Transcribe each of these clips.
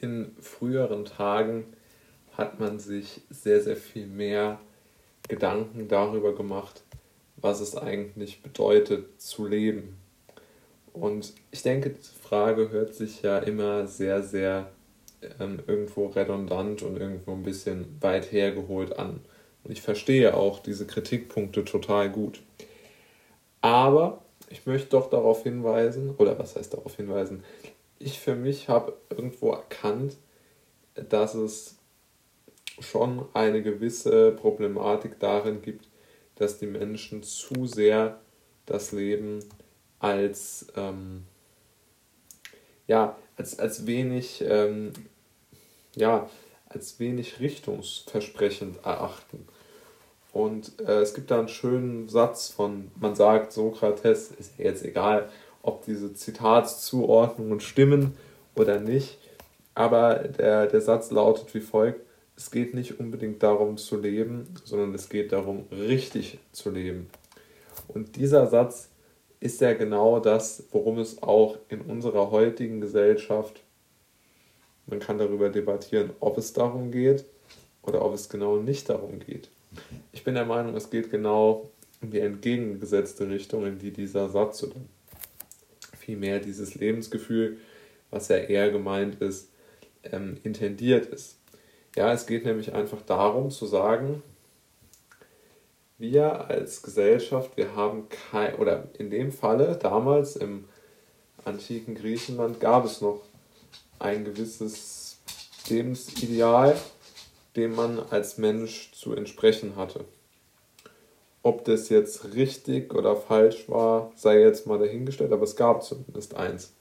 in früheren Tagen hat man sich sehr, sehr viel mehr Gedanken darüber gemacht, was es eigentlich bedeutet zu leben. Und ich denke, die Frage hört sich ja immer sehr, sehr ähm, irgendwo redundant und irgendwo ein bisschen weit hergeholt an. Und ich verstehe auch diese Kritikpunkte total gut. Aber ich möchte doch darauf hinweisen, oder was heißt darauf hinweisen? Ich für mich habe irgendwo erkannt, dass es schon eine gewisse Problematik darin gibt, dass die Menschen zu sehr das Leben als, ähm, ja, als, als wenig, ähm, ja, als wenig richtungsversprechend erachten. Und äh, es gibt da einen schönen Satz von, man sagt, Sokrates, ist jetzt egal, ob diese Zitatszuordnungen stimmen oder nicht, aber der, der Satz lautet wie folgt, es geht nicht unbedingt darum zu leben, sondern es geht darum, richtig zu leben. Und dieser Satz ist ja genau das, worum es auch in unserer heutigen Gesellschaft, man kann darüber debattieren, ob es darum geht oder ob es genau nicht darum geht. Ich bin der Meinung, es geht genau in die entgegengesetzte Richtung, in die dieser Satz oder vielmehr dieses Lebensgefühl, was ja eher gemeint ist, ähm, intendiert ist. Ja, es geht nämlich einfach darum zu sagen, wir als Gesellschaft, wir haben kein, oder in dem Falle damals im antiken Griechenland gab es noch ein gewisses Lebensideal, dem man als Mensch zu entsprechen hatte. Ob das jetzt richtig oder falsch war, sei jetzt mal dahingestellt, aber es gab zumindest eins.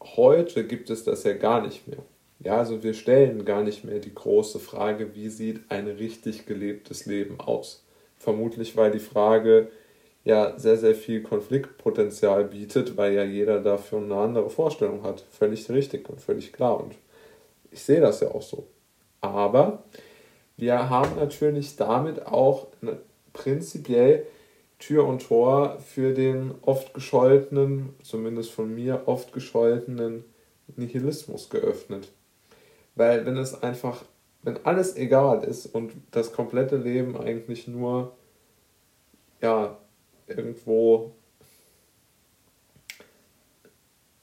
Heute gibt es das ja gar nicht mehr. Ja, also wir stellen gar nicht mehr die große Frage, wie sieht ein richtig gelebtes Leben aus? Vermutlich, weil die Frage ja sehr, sehr viel Konfliktpotenzial bietet, weil ja jeder dafür eine andere Vorstellung hat. Völlig richtig und völlig klar. Und ich sehe das ja auch so. Aber wir haben natürlich damit auch prinzipiell Tür und Tor für den oft gescholtenen, zumindest von mir oft gescholtenen Nihilismus geöffnet. Weil wenn es einfach, wenn alles egal ist und das komplette Leben eigentlich nur, ja, irgendwo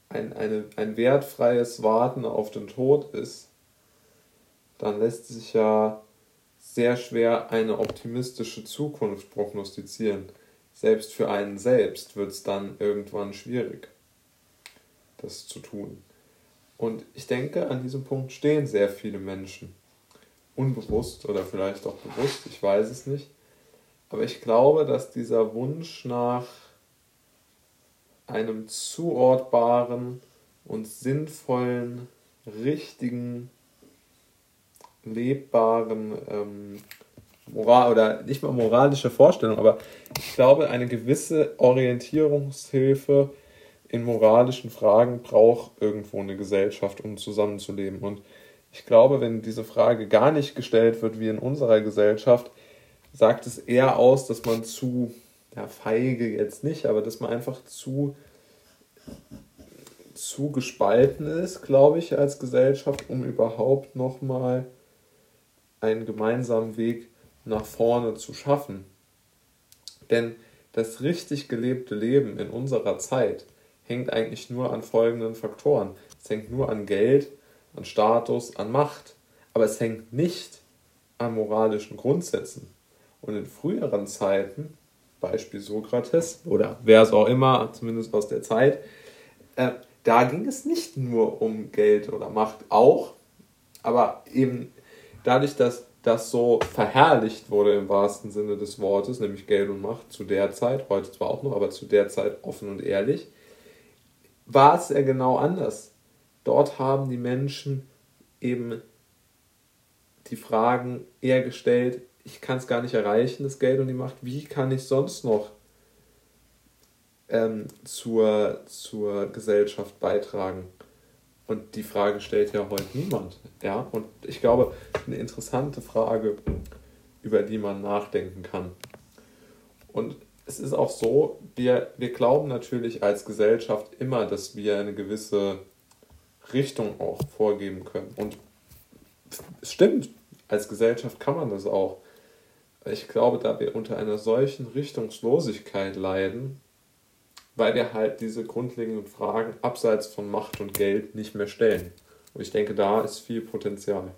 ein, eine, ein wertfreies Warten auf den Tod ist, dann lässt sich ja sehr schwer eine optimistische Zukunft prognostizieren. Selbst für einen selbst wird es dann irgendwann schwierig, das zu tun. Und ich denke, an diesem Punkt stehen sehr viele Menschen. Unbewusst oder vielleicht auch bewusst, ich weiß es nicht. Aber ich glaube, dass dieser Wunsch nach einem zuortbaren und sinnvollen, richtigen, lebbaren ähm, Moral oder nicht mal moralische Vorstellung, aber ich glaube, eine gewisse Orientierungshilfe in moralischen Fragen braucht irgendwo eine Gesellschaft, um zusammenzuleben. Und ich glaube, wenn diese Frage gar nicht gestellt wird wie in unserer Gesellschaft, sagt es eher aus, dass man zu, ja, feige jetzt nicht, aber dass man einfach zu, zu gespalten ist, glaube ich, als Gesellschaft, um überhaupt nochmal einen gemeinsamen Weg nach vorne zu schaffen. Denn das richtig gelebte Leben in unserer Zeit hängt eigentlich nur an folgenden Faktoren. Es hängt nur an Geld, an Status, an Macht. Aber es hängt nicht an moralischen Grundsätzen. Und in früheren Zeiten, Beispiel Sokrates oder wer es auch immer, zumindest aus der Zeit, äh, da ging es nicht nur um Geld oder Macht, auch, aber eben dadurch, dass das so verherrlicht wurde im wahrsten Sinne des Wortes, nämlich Geld und Macht zu der Zeit, heute zwar auch noch, aber zu der Zeit offen und ehrlich, war es ja genau anders. Dort haben die Menschen eben die Fragen eher gestellt, ich kann es gar nicht erreichen, das Geld und die Macht, wie kann ich sonst noch ähm, zur, zur Gesellschaft beitragen? Und die Frage stellt ja heute niemand. Ja? Und ich glaube, eine interessante Frage, über die man nachdenken kann. Und es ist auch so, wir, wir glauben natürlich als Gesellschaft immer, dass wir eine gewisse Richtung auch vorgeben können. Und es stimmt, als Gesellschaft kann man das auch. Ich glaube, da wir unter einer solchen Richtungslosigkeit leiden, weil wir halt diese grundlegenden Fragen abseits von Macht und Geld nicht mehr stellen. Und ich denke, da ist viel Potenzial.